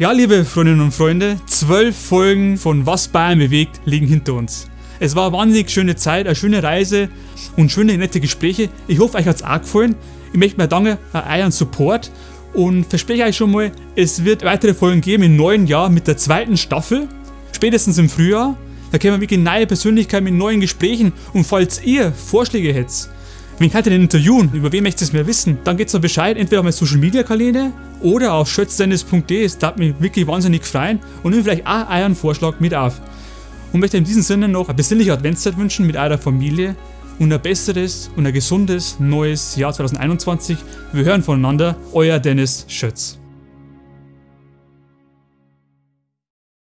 Ja, liebe Freundinnen und Freunde, zwölf Folgen von Was Bayern bewegt liegen hinter uns. Es war eine wahnsinnig schöne Zeit, eine schöne Reise und schöne, nette Gespräche. Ich hoffe, euch hat es auch gefallen. Ich möchte mir danken an euren Support und verspreche euch schon mal, es wird weitere Folgen geben im neuen Jahr mit der zweiten Staffel, spätestens im Frühjahr. Da können wir wirklich neue Persönlichkeiten mit neuen Gesprächen und falls ihr Vorschläge hättet, wen könnt ihr denn interviewen, über wen möchtet ihr es mehr wissen, dann geht's mir Bescheid, entweder auf meine Social Media Kanäle oder auf schötzdennis.de, es darf mich wirklich wahnsinnig freuen und nehmt vielleicht auch euren Vorschlag mit auf. Und möchte in diesem Sinne noch eine besinnliche Adventszeit wünschen mit eurer Familie und ein besseres und ein gesundes neues Jahr 2021. Wir hören voneinander, euer Dennis Schötz.